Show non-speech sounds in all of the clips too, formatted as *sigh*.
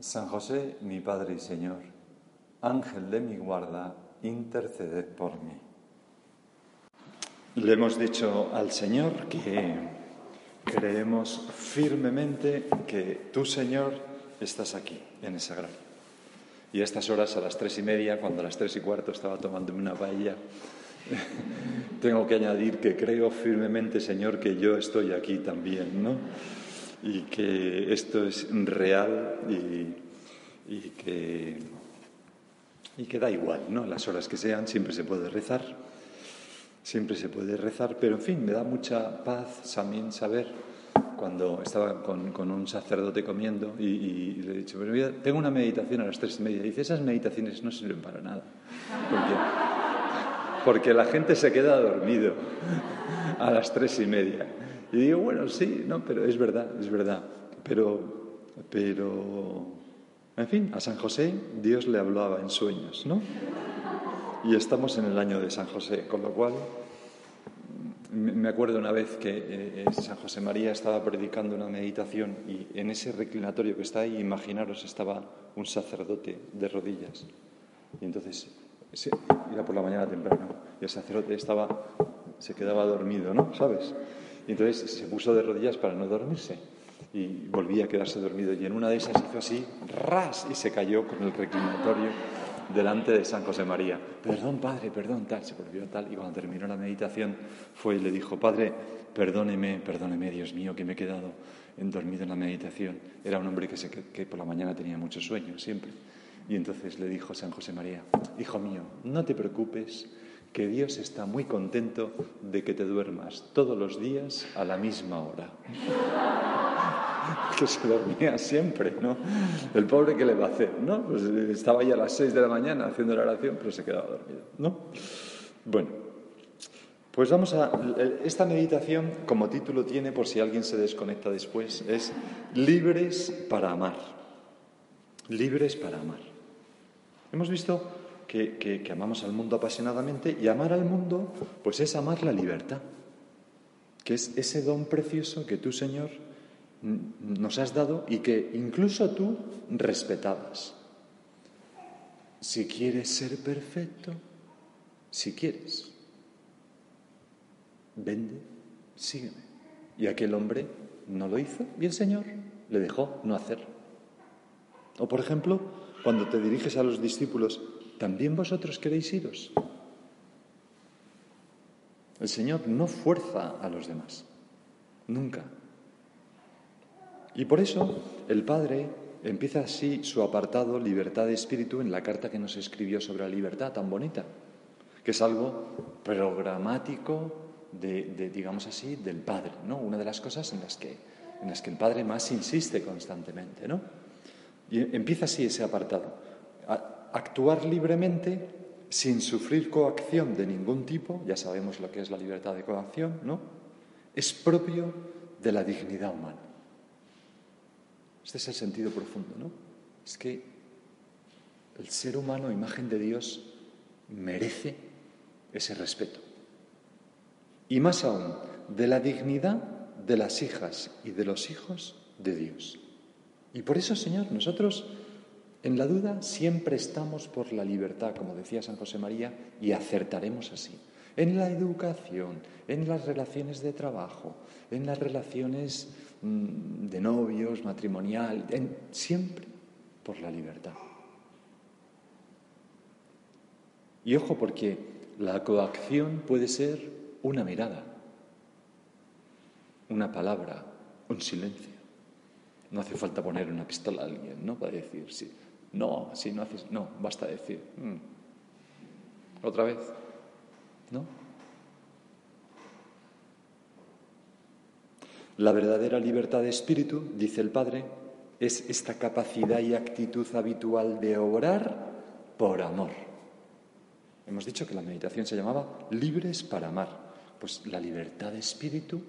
San José, mi Padre y Señor, Ángel de mi guarda, interceded por mí. Le hemos dicho al Señor que creemos firmemente que tú, Señor, estás aquí, en esa gracia. Y a estas horas, a las tres y media, cuando a las tres y cuarto estaba tomándome una paella, *laughs* tengo que añadir que creo firmemente, Señor, que yo estoy aquí también, ¿no? Y que esto es real y, que, y que da igual, ¿no? Las horas que sean, siempre se puede rezar, siempre se puede rezar, pero en fin, me da mucha paz también saber cuando estaba con, un sacerdote comiendo y, le he dicho, pero tengo una meditación a las tres y media. Y dice, esas meditaciones no sirven para nada. Porque, porque la gente se queda dormido a las tres y media. Y digo, bueno, sí, no, pero es verdad, es verdad. Pero, pero, en fin, a San José Dios le hablaba en sueños, ¿no? Y estamos en el año de San José, con lo cual me acuerdo una vez que eh, eh, San José María estaba predicando una meditación y en ese reclinatorio que está ahí, imaginaros, estaba un sacerdote de rodillas. Y entonces, era por la mañana temprano, y el sacerdote estaba, se quedaba dormido, ¿no? ¿Sabes? Y entonces se puso de rodillas para no dormirse y volvía a quedarse dormido. Y en una de esas hizo así, ras, y se cayó con el reclinatorio delante de San José María. Perdón, padre, perdón, tal, se volvió tal. Y cuando terminó la meditación fue y le dijo, padre, perdóneme, perdóneme, Dios mío, que me he quedado dormido en la meditación. Era un hombre que, se, que por la mañana tenía mucho sueño, siempre. Y entonces le dijo San José María, hijo mío, no te preocupes, que Dios está muy contento de que te duermas todos los días a la misma hora. *laughs* que se dormía siempre, ¿no? El pobre que le va a hacer, ¿no? Pues estaba ya a las seis de la mañana haciendo la oración, pero se quedaba dormido, ¿no? Bueno, pues vamos a... Esta meditación, como título tiene, por si alguien se desconecta después, es Libres para amar. Libres para amar. Hemos visto que, amamos al mundo apasionadamente y amar al mundo, pues es amar la libertad, que es ese don precioso que tú, Señor, nos has dado y que incluso tú respetabas. Si quieres ser perfecto, si quieres, vende, sígueme. Y aquel hombre no lo hizo y el Señor le dejó no hacerlo. O por ejemplo, cuando te diriges a los discípulos, ¿también vosotros queréis iros? El Señor no fuerza a los demás, nunca. Y por eso el Padre empieza así su apartado Libertad de Espíritu en la carta que nos escribió sobre la libertad tan bonita, que es algo programático de, digamos así, del Padre, ¿no? Una de las cosas en las que, en las que el Padre más insiste constantemente, ¿no? Y empieza así ese apartado actuar libremente sin sufrir coacción de ningún tipo, ya sabemos lo que es la libertad de coacción, ¿no? Es propio de la dignidad humana. Este es el sentido profundo, ¿no? Es que el ser humano, imagen de Dios, merece ese respeto. Y más aún, de la dignidad de las hijas y de los hijos de Dios. Y por eso, Señor, nosotros en la duda siempre estamos por la libertad, como decía San José María, y acertaremos así. En la educación, en las relaciones de trabajo, en las relaciones mm, de novios, matrimonial, siempre por la libertad. Y ojo, porque la coacción puede ser una mirada, una palabra, un silencio. No hace falta poner una pistola a alguien, ¿no? Para decir, sí, no, si no haces, no, basta decir, mm". otra vez, ¿no? La verdadera libertad de espíritu, dice el Padre, es esta capacidad y actitud habitual de obrar por amor. Hemos dicho que la meditación se llamaba libres para amar. Pues la libertad de espíritu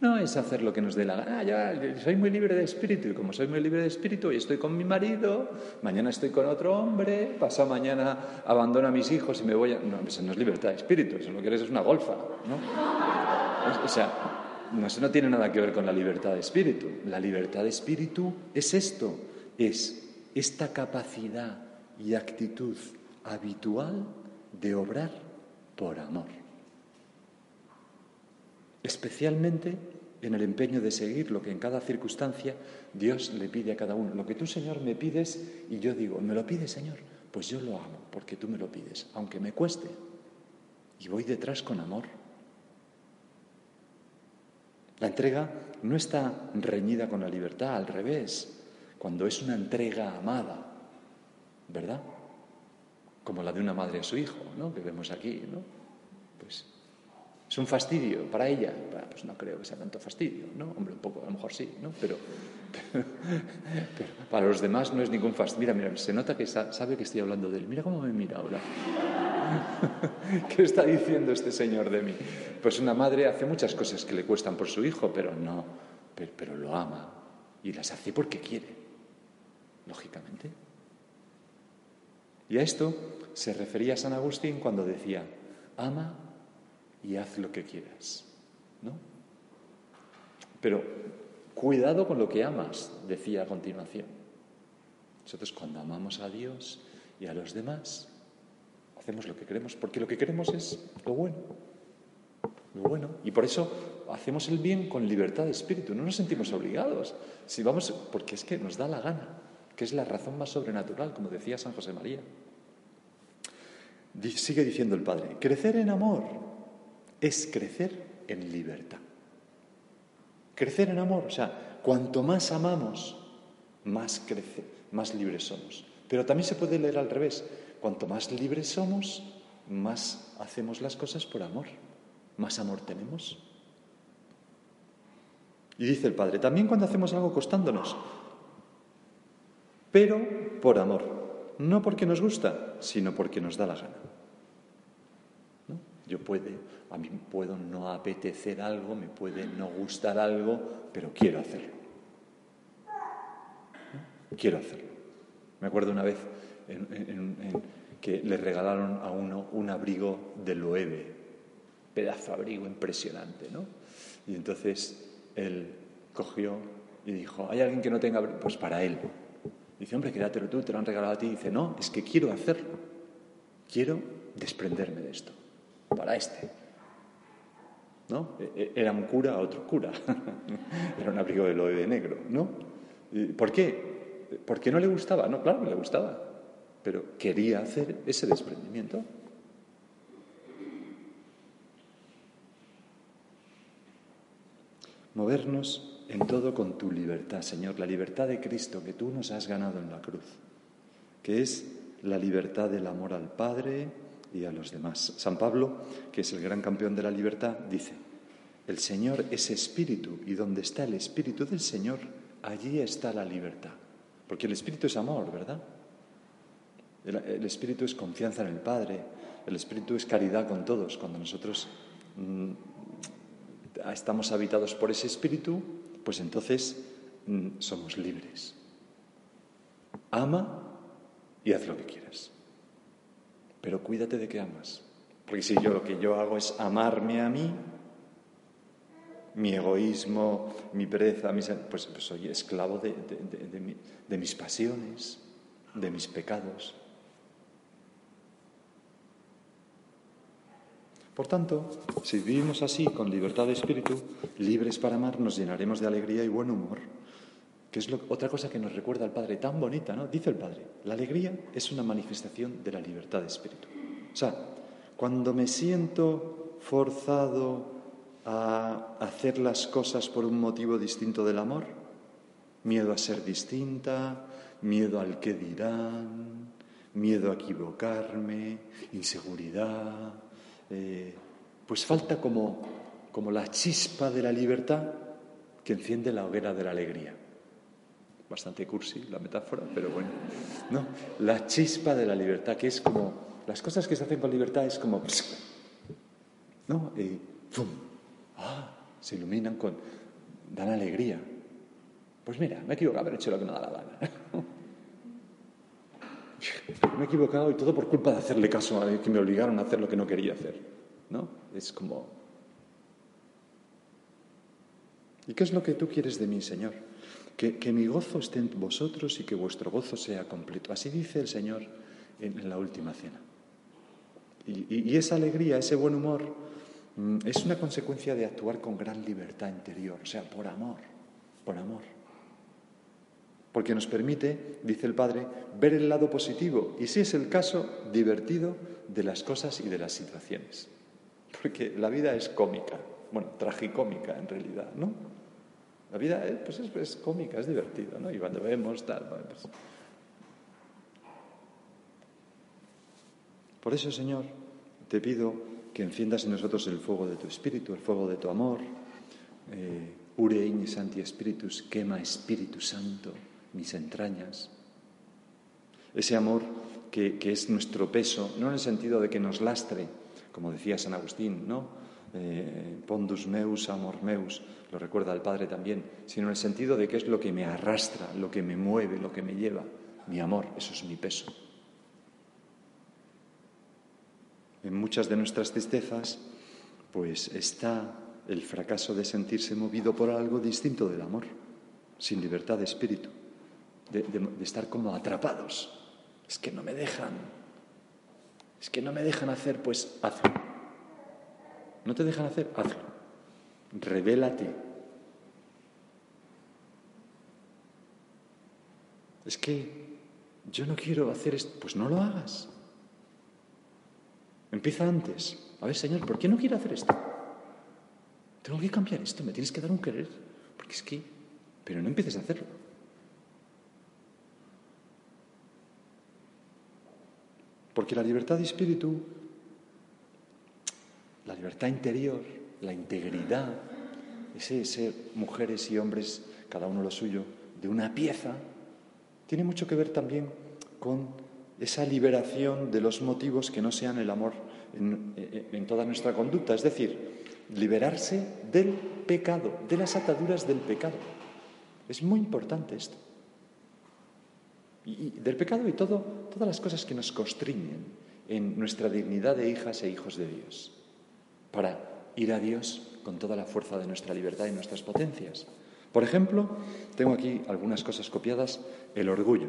no es hacer lo que nos dé la gana. Ah, ya, soy muy libre de espíritu y como soy muy libre de espíritu, hoy estoy con mi marido, mañana estoy con otro hombre, pasado mañana abandono a mis hijos y me voy a... No, eso no es libertad de espíritu, eso lo que eres es una golfa, ¿no? O sea, no, eso no tiene nada que ver con la libertad de espíritu. La libertad de espíritu es esto, es esta capacidad y actitud habitual de obrar por amor. Especialmente en el empeño de seguir lo que en cada circunstancia Dios le pide a cada uno. Lo que tú, Señor, me pides y yo digo, ¿me lo pides, Señor? Pues yo lo amo porque tú me lo pides, aunque me cueste. Y voy detrás con amor. La entrega no está reñida con la libertad, al revés, cuando es una entrega amada, ¿verdad? Como la de una madre a su hijo, ¿no? Que vemos aquí, ¿no? Es un fastidio para ella. pues no creo que sea tanto fastidio, ¿no? Hombre, un poco, a lo mejor sí, ¿no? Pero, *laughs* para los demás no es ningún fastidio. Mira, mira, se nota que sabe que estoy hablando de él. Mira cómo me mira ahora. *laughs* ¿Qué está diciendo este señor de mí? Pues una madre hace muchas cosas que le cuestan por su hijo, pero no, pero, lo ama y las hace porque quiere, lógicamente. Y a esto se refería San Agustín cuando decía, ama y haz lo que quieras, ¿no? Pero cuidado con lo que amas, decía a continuación. Nosotros cuando amamos a Dios y a los demás, hacemos lo que queremos, porque lo que queremos es lo bueno. Lo bueno. Y por eso hacemos el bien con libertad de espíritu, no nos sentimos obligados. Si vamos, porque es que nos da la gana, que es la razón más sobrenatural, como decía San José María. Sigue diciendo el Padre, crecer en amor es crecer en libertad. Crecer en amor, o sea, cuanto más amamos, más crece, más libres somos. Pero también se puede leer al revés. Cuanto más libres somos, más hacemos las cosas por amor, más amor tenemos. Y dice el Padre, también cuando hacemos algo costándonos, pero por amor, no porque nos gusta, sino porque nos da la gana. Yo puede, a mí puedo no apetecer algo, me puede no gustar algo, pero quiero hacerlo. Quiero hacerlo. Me acuerdo una vez que le regalaron a uno un abrigo de Loewe, pedazo de abrigo impresionante, ¿no? Y entonces él cogió y dijo, ¿hay alguien que no tenga abrigo? Pues para él. Dice, hombre, quédatelo tú, te lo han regalado a ti. dice, no, es que quiero hacerlo. Quiero desprenderme de esto. Para este. ¿No? E, e, era un cura a otro cura. *laughs* Era un abrigo de Loewe negro, ¿no? ¿Por qué? Porque no le gustaba. No, claro que le gustaba pero quería hacer ese desprendimiento. Movernos en todo con tu libertad, Señor, la libertad de Cristo que tú nos has ganado en la cruz, que es la libertad del amor al Padre y a los demás. San Pablo, que es el gran campeón de la libertad, dice, el Señor es espíritu y donde está el espíritu del Señor, allí está la libertad. Porque el espíritu es amor, ¿verdad? El, Espíritu es confianza en el Padre, el Espíritu es caridad con todos. Cuando nosotros mm, estamos habitados por ese Espíritu, pues entonces mm, somos libres. Ama y haz lo que quieras. Pero cuídate de que amas. Porque si yo lo que yo hago es amarme a mí, mi egoísmo, mi pereza, pues, pues, soy esclavo de mis pasiones, de mis pecados. Por tanto, si vivimos así, con libertad de espíritu, libres para amar, nos llenaremos de alegría y buen humor, es otra cosa que nos recuerda al Padre tan bonita, ¿no? Dice el Padre, la alegría es una manifestación de la libertad de espíritu. O sea, cuando me siento forzado a hacer las cosas por un motivo distinto del amor, miedo a ser distinta, miedo al que dirán, miedo a equivocarme, inseguridad, eh, pues falta como, como la chispa de la libertad que enciende la hoguera de la alegría. Bastante cursi la metáfora, pero bueno. No, la chispa de la libertad, que es como. Las cosas que se hacen con libertad es como. ¿No? Y ¡pum! ¡Ah! Se iluminan con. dan alegría. Pues mira, me he equivocado, haber hecho lo que me da la gana. *laughs* me he equivocado y todo por culpa de hacerle caso a que me obligaron a hacer lo que no quería hacer. ¿No? Es como. ¿Y qué es lo que tú quieres de mí, Señor? Que, mi gozo esté en vosotros y que vuestro gozo sea completo. Así dice el Señor en, la última cena. Y, esa alegría, ese buen humor, mm, es una consecuencia de actuar con gran libertad interior, o sea, por amor, por amor. Porque nos permite, dice el Padre, ver el lado positivo y, si es el caso, divertido de las cosas y de las situaciones. Porque la vida es cómica, bueno, tragicómica en realidad, ¿no? La vida eh, pues es, cómica, es divertida, ¿no? Y cuando vemos tal, pues... Por eso, Señor, te pido que enciendas en nosotros el fuego de tu espíritu, el fuego de tu amor. Eh, Ure Santi Spiritus, quema Espíritu Santo mis entrañas. Ese amor que, que, es nuestro peso, no en el sentido de que nos lastre, como decía San Agustín, ¿no? Eh, pondus meus, amor meus, lo recuerda el Padre también, sino en el sentido de que es lo que me arrastra, lo que me mueve, lo que me lleva. Mi amor, eso es mi peso. En muchas de nuestras tristezas, pues está el fracaso de sentirse movido por algo distinto del amor, sin libertad de espíritu, de, de estar como atrapados. Es que no me dejan, es que no me dejan hacer, pues hazlo. ¿No te dejan hacer? Hazlo. Revélate. Es que yo no quiero hacer esto. Pues no lo hagas. Empieza antes. A ver, Señor, ¿por qué no quiero hacer esto? Tengo que cambiar esto, me tienes que dar un querer. Porque es que... Pero no empieces a hacerlo. Porque la libertad de espíritu libertad interior, la integridad, ese ser mujeres y hombres, cada uno lo suyo, de una pieza, tiene mucho que ver también con esa liberación de los motivos que no sean el amor en, toda nuestra conducta, es decir, liberarse del pecado, de las ataduras del pecado. Es muy importante esto. Y, del pecado y todo, todas las cosas que nos constriñen en nuestra dignidad de hijas e hijos de Dios para ir a Dios con toda la fuerza de nuestra libertad y nuestras potencias. Por ejemplo, tengo aquí algunas cosas copiadas. El orgullo.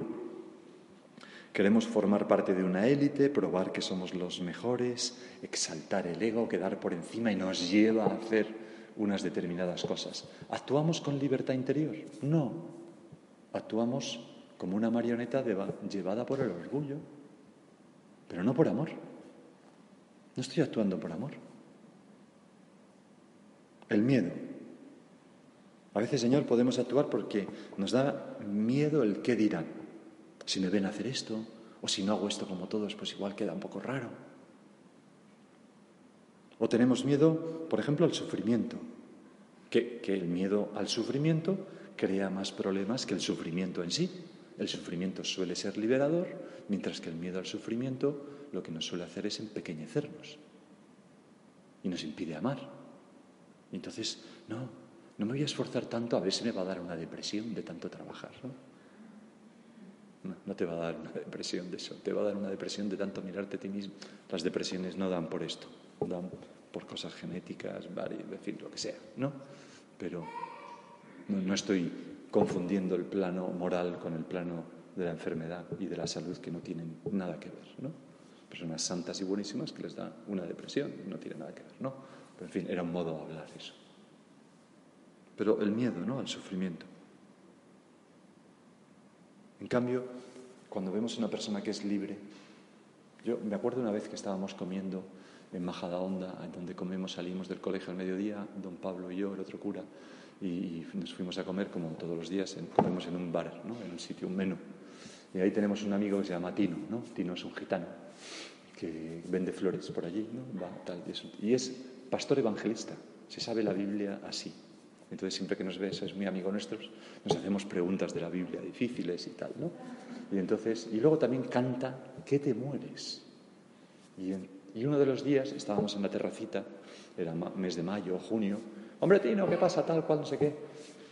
Queremos formar parte de una élite, probar que somos los mejores, exaltar el ego, quedar por encima y nos lleva a hacer unas determinadas cosas. ¿Actuamos con libertad interior? No. Actuamos como una marioneta llevada por el orgullo, pero no por amor. No estoy actuando por amor. El miedo. A veces, Señor, podemos actuar porque nos da miedo el qué dirán. Si me ven hacer esto, o si no hago esto como todos, pues igual queda un poco raro. O tenemos miedo, por ejemplo, al sufrimiento, que, que el miedo al sufrimiento crea más problemas que el sufrimiento en sí. El sufrimiento suele ser liberador, mientras que el miedo al sufrimiento lo que nos suele hacer es empequeñecernos y nos impide amar. Entonces, no, no me voy a esforzar tanto a ver si me va a dar una depresión de tanto trabajar. ¿no? No, te va a dar una depresión de eso, te va a dar una depresión de tanto mirarte a ti mismo. Las depresiones no dan por esto, dan por cosas genéticas, en fin, lo que sea, ¿no? Pero no, estoy confundiendo el plano moral con el plano de la enfermedad y de la salud que no tienen nada que ver, ¿no? Personas santas y buenísimas que les da una depresión, no tiene nada que ver, ¿no? Pero, en fin, era un modo de hablar eso. Pero el miedo, ¿no? Al sufrimiento. En cambio, cuando vemos una persona que es libre, yo me acuerdo una vez que estábamos comiendo en Majadahonda, en donde comemos, salimos del colegio al mediodía, don Pablo y yo, el otro cura, y nos fuimos a comer como todos los días, comemos en un bar, ¿no? en un sitio, un menú. Y ahí tenemos un amigo que se llama Tino, ¿no? Tino es un gitano que vende flores por allí, ¿no? Va, tal, y, y es pastor evangelista, se sabe la Biblia así. Entonces, siempre que nos ve, es muy amigo nuestro, nos hacemos preguntas de la Biblia difíciles y tal, ¿no? Y entonces, y luego también canta, ¿qué te mueres? Y, uno de los días estábamos en la terracita, era mes de mayo junio, hombre Tino, ¿qué pasa tal, cual, no sé qué?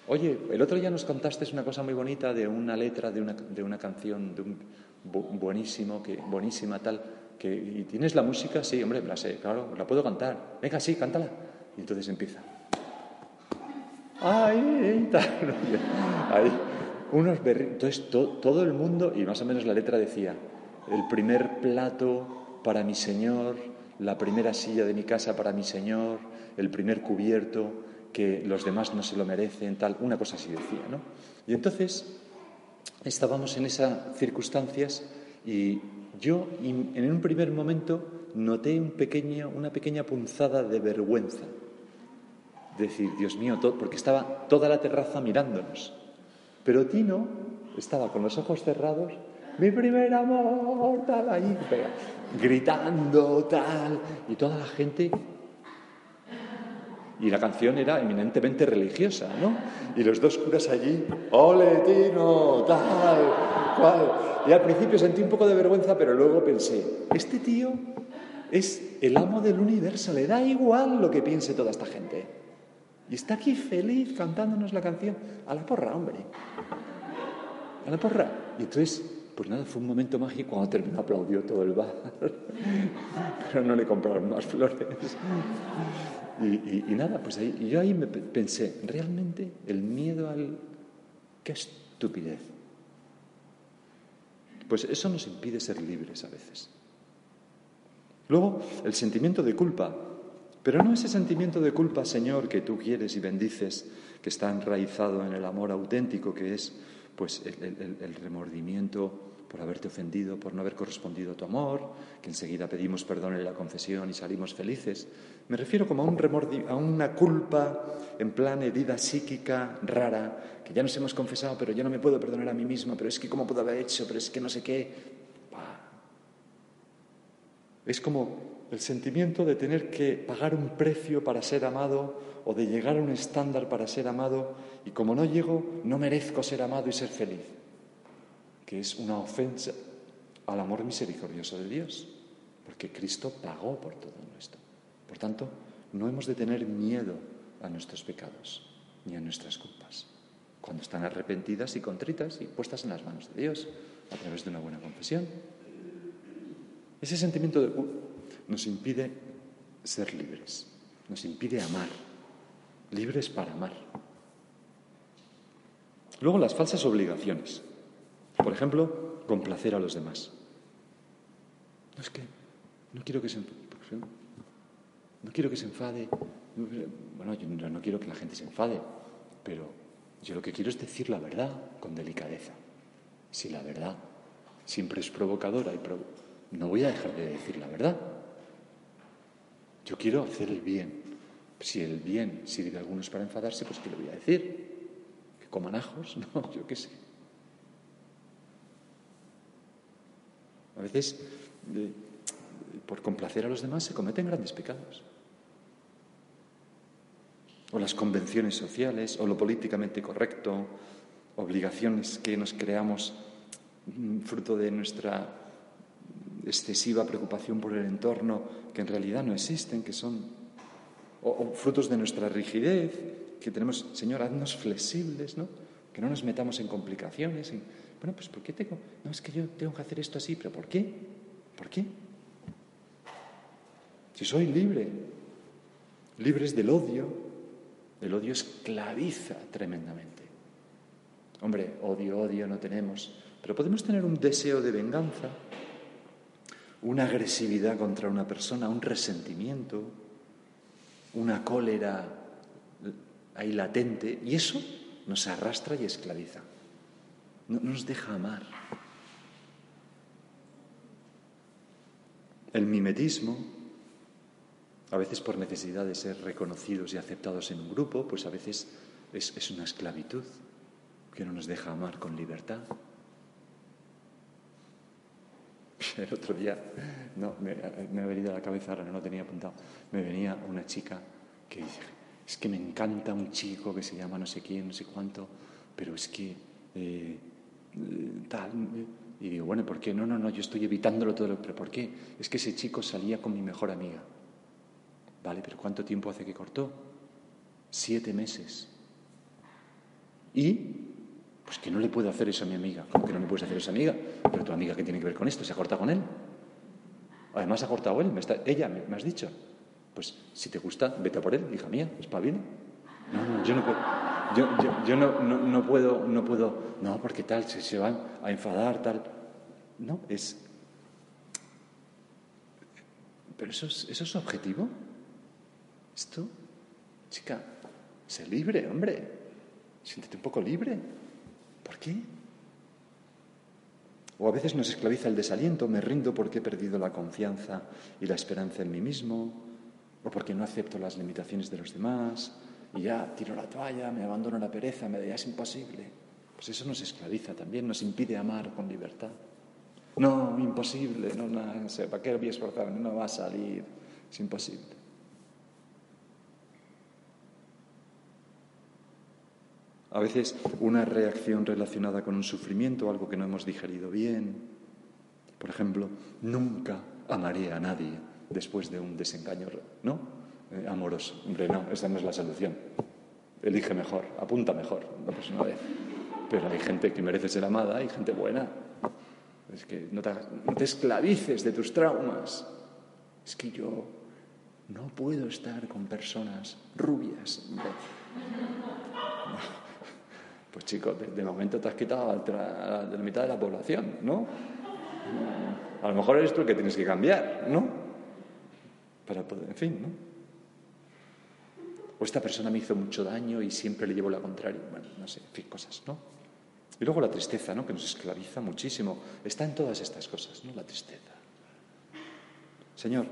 Oye, el otro día nos contaste una cosa muy bonita de una letra de una, de una canción, de un buenísimo, que, buenísima tal, que, ¿y tienes la música? Sí, hombre, la sé, claro, la puedo cantar. Venga, sí, cántala. Y entonces empieza. ¡Ay! *laughs* Ahí, unos Entonces todo el mundo, y más o menos la letra decía, el primer plato para mi Señor, la primera silla de mi casa para mi Señor, el primer cubierto, que los demás no se lo merecen, tal, una cosa así decía, ¿no? Y entonces estábamos en esas circunstancias y yo en un primer momento noté un pequeño, una pequeña punzada de vergüenza. Decir, Dios mío, porque estaba toda la terraza mirándonos. Pero Tino estaba con los ojos cerrados, mi primer amor, tal, ahí, gritando, tal, y toda la gente y la canción era eminentemente religiosa, ¿no? Y los dos curas allí, ole, Tino, tal, cual. Y al principio sentí un poco de vergüenza, pero luego pensé, este tío es el amo del universo, le da igual lo que piense toda esta gente. Y está aquí feliz cantándonos la canción. A la porra, hombre. A la porra. Y entonces, pues nada, fue un momento mágico. Cuando terminó aplaudió todo el bar. *laughs* Pero no le compraron más flores. Y, nada, pues ahí, yo ahí me pensé, realmente el miedo al... ¡Qué estupidez! Pues eso nos impide ser libres a veces. Luego, el sentimiento de culpa. Pero no ese sentimiento de culpa, Señor, que tú quieres y bendices, que está enraizado en el amor auténtico, que es pues el remordimiento por haberte ofendido, por no haber correspondido a tu amor, que enseguida pedimos perdón en la confesión y salimos felices. Me refiero como a, un a una culpa en plan herida psíquica rara, que ya nos hemos confesado, pero yo no me puedo perdonar a mí mismo, pero es que cómo puedo haber hecho, pero es que no sé qué. Es como el sentimiento de tener que pagar un precio para ser amado o de llegar a un estándar para ser amado y como no llego, no merezco ser amado y ser feliz que es una ofensa al amor misericordioso de Dios, porque Cristo pagó por todo esto. Por tanto, no hemos de tener miedo a nuestros pecados ni a nuestras culpas, cuando están arrepentidas y contritas y puestas en las manos de Dios a través de una buena confesión. Ese sentimiento de nos impide ser libres, nos impide amar, libres para amar. Luego las falsas obligaciones. Por ejemplo, complacer a los demás. No es que no quiero que se no quiero que se enfade. Bueno, yo no, quiero que la gente se enfade, pero yo lo que quiero es decir la verdad con delicadeza. Si la verdad siempre es provocadora y no voy a dejar de decir la verdad. Yo quiero hacer el bien. Si el bien sirve a algunos para enfadarse, pues ¿qué le voy a decir? ¿Que coman ajos? *laughs* No, yo qué sé. A veces, por complacer a los demás, se cometen grandes pecados. O las convenciones sociales, o lo políticamente correcto, obligaciones que nos creamos mm, fruto de nuestra excesiva preocupación por el entorno, que en realidad no existen, que son o, frutos de nuestra rigidez, que tenemos, Señor, haznos flexibles, ¿no? Que no nos metamos en complicaciones. Bueno, pues ¿por qué tengo? No, es que yo tengo que hacer esto así, pero ¿por qué? ¿Por qué? Si soy libre, libres del odio, el odio esclaviza tremendamente. Hombre, odio, odio no tenemos, pero podemos tener un deseo de venganza, una agresividad contra una persona, un resentimiento, una cólera ahí latente, y eso nos arrastra y esclaviza. no nos deja amar. El mimetismo, a veces por necesidad de ser reconocidos y aceptados en un grupo, pues a veces es, una esclavitud que no nos deja amar con libertad. *laughs* El otro día, no, me, me, ha venido a la cabeza, ahora no lo tenía apuntado, me venía una chica que dice, es que me encanta un chico que se llama no sé quién, no sé cuánto, pero es que eh, tal... Y digo, bueno, ¿por qué? No, no, no, yo estoy evitándolo todo. ¿Pero por qué? Es que ese chico salía con mi mejor amiga. Vale, pero ¿cuánto tiempo hace que cortó? Siete meses. Y, pues que no le puedo hacer eso a mi amiga. ¿Cómo que no le puedes hacer eso a amiga? Pero tu amiga, ¿qué tiene que ver con esto? ¿Se ha cortado con él? Además ha cortado él, me está, ella, me, has dicho. Pues si te gusta, vete a por él, hija mía, espabila. No, no, yo no puedo. Yo, yo, no, no, puedo, no puedo, no, porque tal, se, se van a enfadar, tal. No, es. Pero eso es, eso es objetivo. Esto, chica, sé libre, hombre. Siéntete un poco libre. ¿Por qué? O a veces nos esclaviza el desaliento, me rindo porque he perdido la confianza y la esperanza en mí mismo, o porque no acepto las limitaciones de los demás, y ya tiro la toalla, me abandono la pereza, me da, es imposible. Pues eso nos esclaviza también, nos impide amar con libertad. No, imposible, no, no, sé, ¿para qué voy a esforzarme? No va a salir, es imposible. A veces una reacción relacionada con un sufrimiento, algo que no hemos digerido bien. Por ejemplo, nunca amaré a nadie después de un desengaño, ¿no? Eh, amoroso. Hombre, no, esa no es la solución. Elige mejor, apunta mejor la próxima vez. Pero hay gente que merece ser amada, hay gente buena. Es que no te, no te esclavices de tus traumas. Es que yo no puedo estar con personas rubias. Pues chico, de, momento te has quitado a la mitad de la población, ¿no? A lo mejor eres tú el que tienes que cambiar, ¿no? Para poder, en fin, ¿no? O esta persona me hizo mucho daño y siempre le llevo la contraria. Bueno, no sé, en fin, cosas, ¿no? Y luego la tristeza, ¿no? Que nos esclaviza muchísimo. Está en todas estas cosas, ¿no? La tristeza. Señor,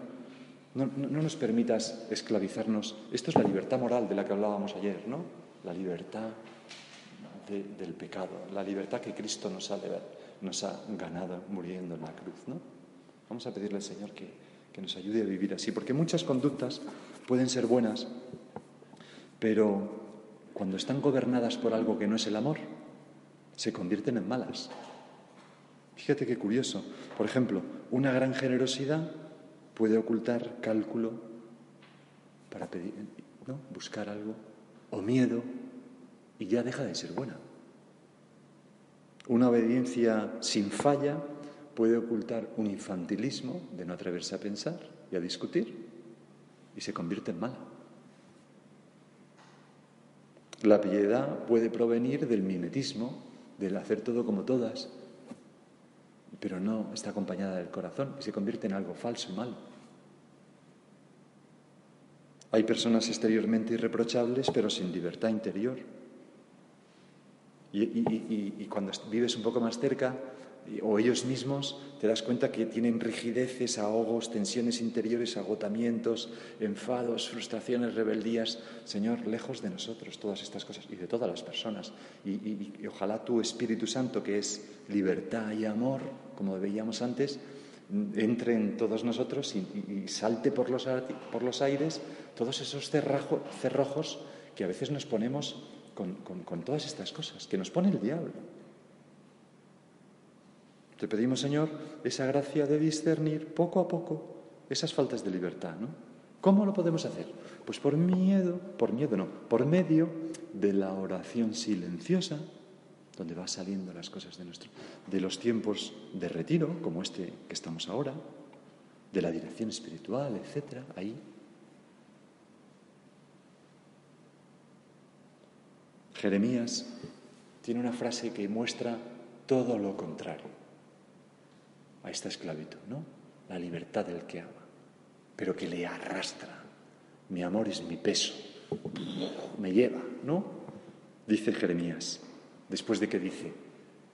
no, nos permitas esclavizarnos. Esto es la libertad moral de la que hablábamos ayer, ¿no? La libertad del pecado, la libertad que Cristo nos ha, ganado muriendo en la cruz, ¿no? Vamos a pedirle al Señor que, que nos ayude a vivir así, porque muchas conductas pueden ser buenas, pero cuando están gobernadas por algo que no es el amor, se convierten en malas. Fíjate qué curioso. Por ejemplo, una gran generosidad puede ocultar cálculo para pedir, ¿no? buscar algo, o miedo, y ya deja de ser buena. Una obediencia sin falla puede ocultar un infantilismo de no atreverse a pensar y a discutir, y se convierte en mala. La piedad puede provenir del mimetismo, del hacer todo como todas, pero no está acompañada del corazón y se convierte en algo falso y malo. Hay personas exteriormente irreprochables, pero sin libertad interior. Y, cuando vives un poco más cerca, o ellos mismos, te das cuenta que tienen rigideces, ahogos, tensiones interiores, agotamientos, enfados, frustraciones, rebeldías. Señor, lejos de nosotros todas estas cosas y de todas las personas. Y, ojalá tu Espíritu Santo, que es libertad y amor, como veíamos antes, entre en todos nosotros y, salte por los, por los aires todos esos cerrojos que a veces nos ponemos con todas estas cosas, que nos pone el diablo. Te pedimos, Señor, esa gracia de discernir poco a poco esas faltas de libertad, ¿no? ¿Cómo lo podemos hacer? Pues por miedo, por miedo no, por medio de la oración silenciosa, donde van saliendo las cosas de nuestro, de los tiempos de retiro, como este que estamos ahora, de la dirección espiritual, etcétera, ahí. Jeremías tiene una frase que muestra todo lo contrario a esta esclavitud, ¿no? La libertad del que ama, pero que le arrastra. Mi amor es mi peso, me lleva, ¿no? Dice Jeremías, después de que dice,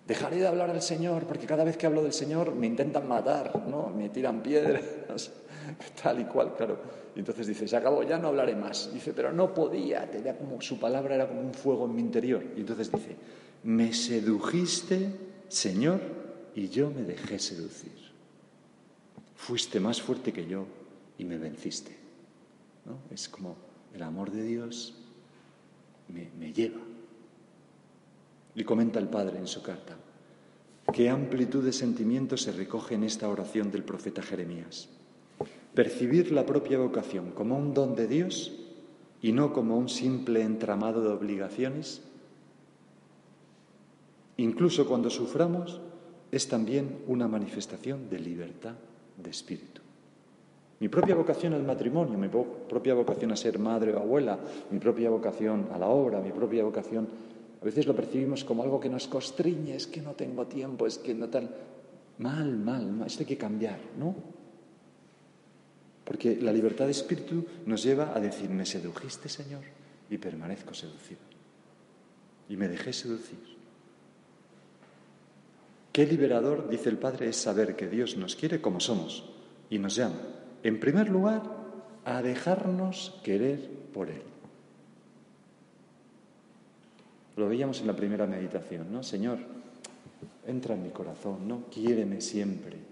Dejaré de hablar al Señor porque cada vez que hablo del Señor me intentan matar, ¿no? Me tiran piedras, *laughs* tal y cual, claro. Y entonces dice, se acabó, ya no hablaré más. Dice, pero no podía, tenía como, su palabra era como un fuego en mi interior. Y entonces dice, me sedujiste, Señor, y yo me dejé seducir. Fuiste más fuerte que yo y me venciste. ¿No? Es como el amor de Dios me, me lleva. Y comenta el Padre en su carta, qué amplitud de sentimientos se recoge en esta oración del profeta Jeremías. Percibir la propia vocación como un don de Dios y no como un simple entramado de obligaciones, incluso cuando suframos, es también una manifestación de libertad de espíritu. Mi propia vocación al matrimonio, mi propia vocación a ser madre o abuela, mi propia vocación a la obra, mi propia vocación a veces lo percibimos como algo que nos constriñe, es que no tengo tiempo, es que no tal. Mal, mal, mal. esto hay que cambiar, ¿no? Porque la libertad de espíritu nos lleva a decir, me sedujiste, Señor, y permanezco seducido. Y me dejé seducir. Qué liberador, dice el Padre, es saber que Dios nos quiere como somos y nos llama, en primer lugar, a dejarnos querer por Él. Lo veíamos en la primera meditación, ¿no? Señor, entra en mi corazón, ¿no? Quiéreme siempre.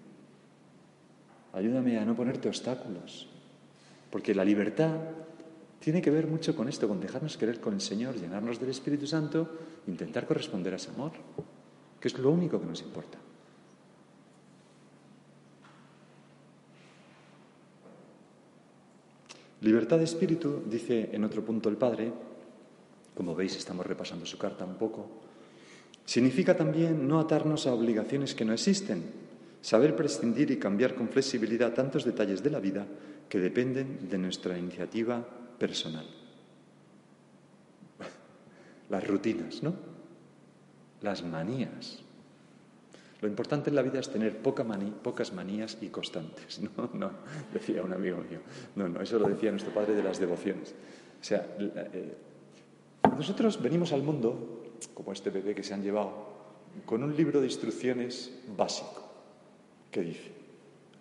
Ayúdame a no ponerte obstáculos. Porque la libertad tiene que ver mucho con esto, con dejarnos querer con el Señor, llenarnos del Espíritu Santo, intentar corresponder a ese amor, que es lo único que nos importa. Libertad de espíritu, dice en otro punto el Padre, como veis, estamos repasando su carta un poco. Significa también no atarnos a obligaciones que no existen, saber prescindir y cambiar con flexibilidad tantos detalles de la vida que dependen de nuestra iniciativa personal. *laughs* Las rutinas, ¿no? Las manías. Lo importante en la vida es tener pocas manías y constantes. *laughs* No, no, decía un amigo mío. No, no, eso lo decía nuestro padre de las devociones. O sea, eh, nosotros venimos al mundo, como este bebé que se han llevado, con un libro de instrucciones básico, que dice,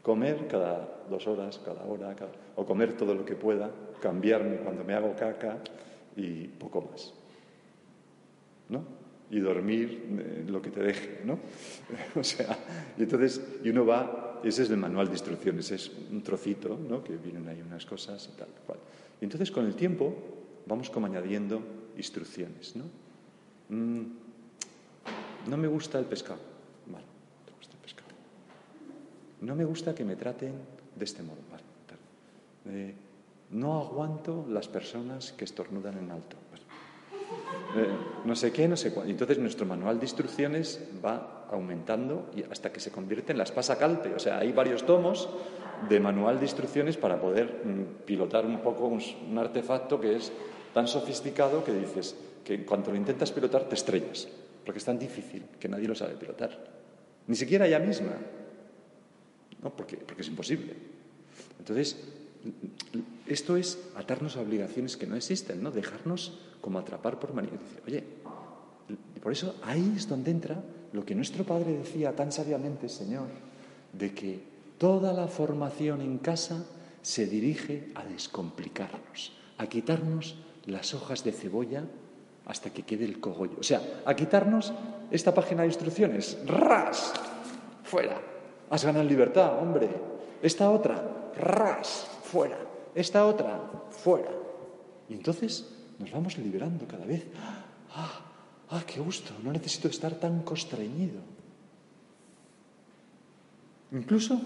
comer cada dos horas, cada hora, o comer todo lo que pueda, cambiarme cuando me hago caca y poco más. ¿No? Y dormir eh, lo que te deje, ¿no? *laughs* o sea, y entonces, y uno va, ese es el manual de instrucciones, es un trocito, ¿no? Que vienen ahí unas cosas y tal cual. Y entonces con el tiempo vamos como añadiendo instrucciones. ¿no? Mm, no me gusta el pescado. Vale, te gusta el pescado. No me gusta que me traten de este modo. Eh, no aguanto las personas que estornudan en alto. Eh, no sé qué, no sé cuándo. Entonces nuestro manual de instrucciones va aumentando y hasta que se convierte en la espasa calpe. O sea, hay varios tomos de manual de instrucciones para poder mm, pilotar un poco un artefacto que es tan sofisticado que dices que en cuanto lo intentas pilotar te estrellas, porque es tan difícil que nadie lo sabe pilotar. Ni siquiera ella misma, ¿no? porque, porque es imposible. Entonces, esto es atarnos a obligaciones que no existen, ¿no? dejarnos como atrapar por manía. Oye, y por eso ahí es donde entra lo que nuestro padre decía tan sabiamente, Señor, de que toda la formación en casa se dirige a descomplicarnos, a quitarnos las hojas de cebolla hasta que quede el cogollo. O sea, a quitarnos esta página de instrucciones. ¡Ras! Fuera. Has ganado libertad, hombre. Esta otra. ¡Ras! Fuera. Esta otra. Fuera. Y entonces nos vamos liberando cada vez. ¡Ah! ¡Ah, qué gusto! No necesito estar tan constreñido. Incluso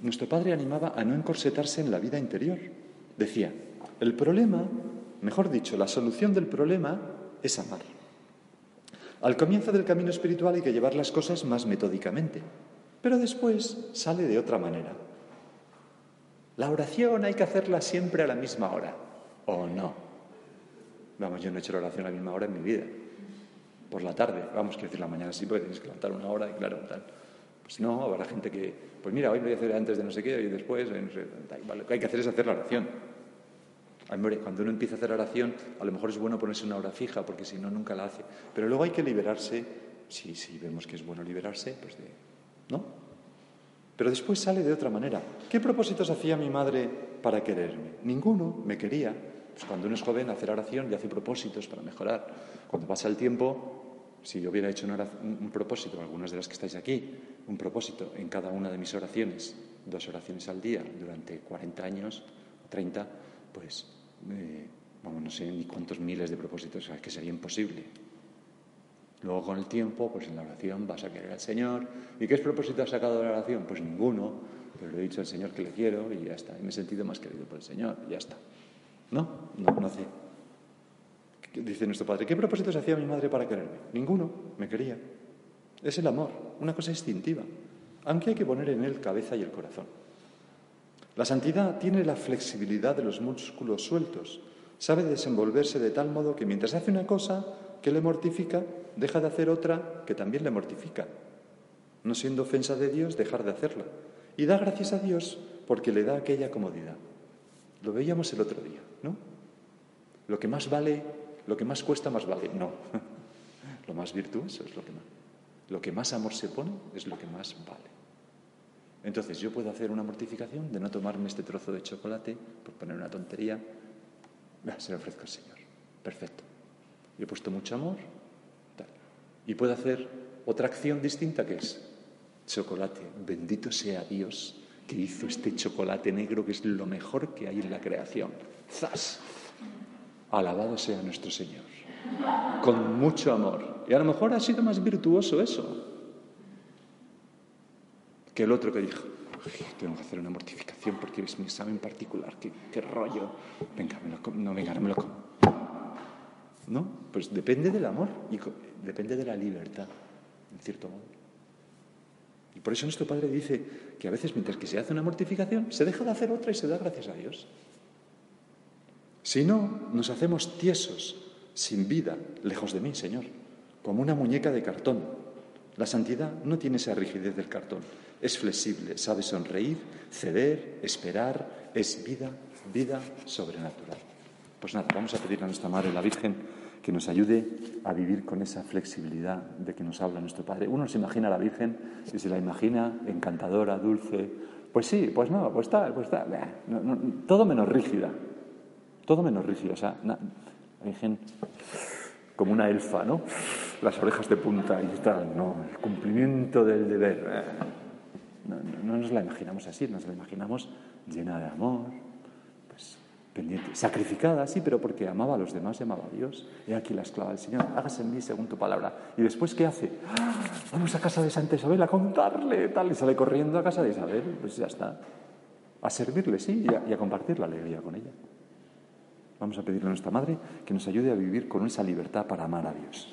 nuestro padre animaba a no encorsetarse en la vida interior. Decía, el problema Mejor dicho, la solución del problema es amar. Al comienzo del camino espiritual hay que llevar las cosas más metódicamente, pero después sale de otra manera. La oración hay que hacerla siempre a la misma hora, ¿o no? Vamos, yo no he hecho la oración a la misma hora en mi vida. Por la tarde, vamos, quiero decir la mañana sí, porque tienes que levantar una hora y claro, tal. Pues no, habrá gente que, pues mira, hoy voy a hacer antes de no sé qué y después, no sé, lo que hay que hacer es hacer la oración. Cuando uno empieza a hacer oración, a lo mejor es bueno ponerse una hora fija, porque si no, nunca la hace. Pero luego hay que liberarse si, si vemos que es bueno liberarse, pues de... ¿No? Pero después sale de otra manera. ¿Qué propósitos hacía mi madre para quererme? Ninguno, me quería. Pues cuando uno es joven, hacer oración y hace propósitos para mejorar. Cuando pasa el tiempo, si yo hubiera hecho un, propósito, algunas de las que estáis aquí, un propósito en cada una de mis oraciones, dos oraciones al día durante 40 años, 30, pues, eh, no sé ni cuántos miles de propósitos, o que sería imposible. Luego con el tiempo, pues en la oración vas a querer al Señor. ¿Y qué propósito has sacado de la oración? Pues ninguno, pero le he dicho al Señor que le quiero y ya está. Y me he sentido más querido por el Señor y ya está. ¿No? No, no sé. Dice nuestro Padre, ¿qué propósitos hacía mi madre para quererme? Ninguno, me quería. Es el amor, una cosa instintiva, aunque hay que poner en él cabeza y el corazón. La santidad tiene la flexibilidad de los músculos sueltos, sabe desenvolverse de tal modo que mientras hace una cosa que le mortifica, deja de hacer otra que también le mortifica. No siendo ofensa de Dios, dejar de hacerla. Y da gracias a Dios porque le da aquella comodidad. Lo veíamos el otro día, ¿no? Lo que más vale, lo que más cuesta, más vale. No. *laughs* lo más virtuoso es lo que más. Lo que más amor se pone es lo que más vale. Entonces yo puedo hacer una mortificación de no tomarme este trozo de chocolate, por poner una tontería, se lo ofrezco al Señor. Perfecto. Yo he puesto mucho amor. Y puedo hacer otra acción distinta que es chocolate. Bendito sea Dios que hizo este chocolate negro que es lo mejor que hay en la creación. ¡Zas! Alabado sea nuestro Señor. Con mucho amor. Y a lo mejor ha sido más virtuoso eso que el otro que dijo, tengo que hacer una mortificación porque es mi examen particular, qué, rollo. Venga, no, venga, me lo como. ¿No? Pues depende del amor y depende de la libertad, en cierto modo. Y por eso nuestro Padre dice que a veces mientras que se hace una mortificación, se deja de hacer otra y se da gracias a Dios. Si no, nos hacemos tiesos, sin vida, lejos de mí, Señor, como una muñeca de cartón. La santidad no tiene esa rigidez del cartón, es flexible, sabe sonreír, ceder, esperar, es vida, vida sobrenatural. Pues nada, vamos a pedirle a nuestra Madre, la Virgen, que nos ayude a vivir con esa flexibilidad de que nos habla nuestro Padre. Uno se imagina a la Virgen y se la imagina encantadora, dulce. Pues sí, pues no, pues está, pues está. todo menos rígida. Todo menos rígida. O la Virgen como una elfa, ¿no? Las orejas de punta y tal, no, el cumplimiento del deber. No, nos la imaginamos así, nos la imaginamos llena de amor, pues pendiente, sacrificada, sí, pero porque amaba a los demás y amaba a Dios. Y aquí la esclava del Señor, hágase en mí según tu palabra. Y después, ¿qué hace? ¡Ah! Vamos a casa de Santa Isabel a contarle, tal, y sale corriendo a casa de Isabel, pues ya está. A servirle, sí, y a compartir la alegría con ella. Vamos a pedirle a nuestra Madre que nos ayude a vivir con esa libertad para amar a Dios.